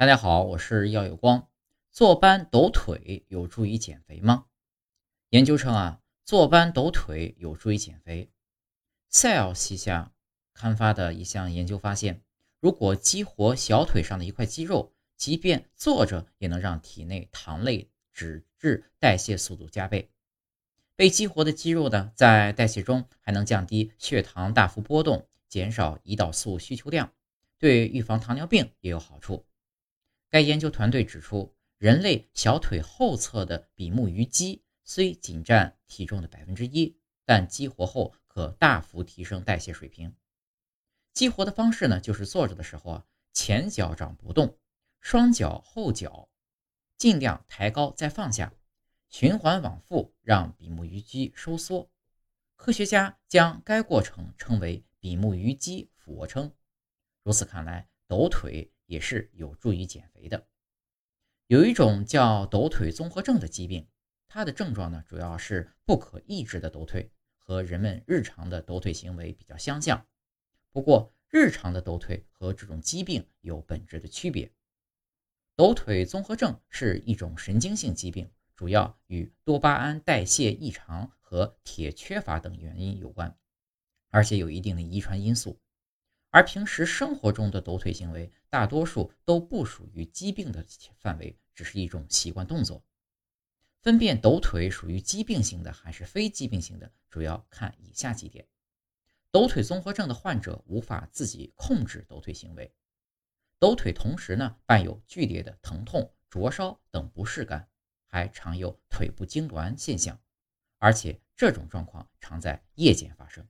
大家好，我是耀有光。坐班抖腿有助于减肥吗？研究称啊，坐班抖腿有助于减肥。Cell 旗下刊发的一项研究发现，如果激活小腿上的一块肌肉，即便坐着也能让体内糖类脂质代谢速度加倍。被激活的肌肉呢，在代谢中还能降低血糖大幅波动，减少胰岛素需求量，对预防糖尿病也有好处。该研究团队指出，人类小腿后侧的比目鱼肌虽仅占体重的百分之一，但激活后可大幅提升代谢水平。激活的方式呢，就是坐着的时候啊，前脚掌不动，双脚后脚尽量抬高再放下，循环往复，让比目鱼肌收缩。科学家将该过程称为比目鱼肌俯卧撑。如此看来，抖腿。也是有助于减肥的。有一种叫抖腿综合症的疾病，它的症状呢主要是不可抑制的抖腿，和人们日常的抖腿行为比较相像。不过，日常的抖腿和这种疾病有本质的区别。抖腿综合症是一种神经性疾病，主要与多巴胺代谢异常和铁缺乏等原因有关，而且有一定的遗传因素。而平时生活中的抖腿行为，大多数都不属于疾病的范围，只是一种习惯动作。分辨抖腿属于疾病性的还是非疾病性的，主要看以下几点：抖腿综合症的患者无法自己控制抖腿行为，抖腿同时呢伴有剧烈的疼痛、灼烧等不适感，还常有腿部痉挛现象，而且这种状况常在夜间发生。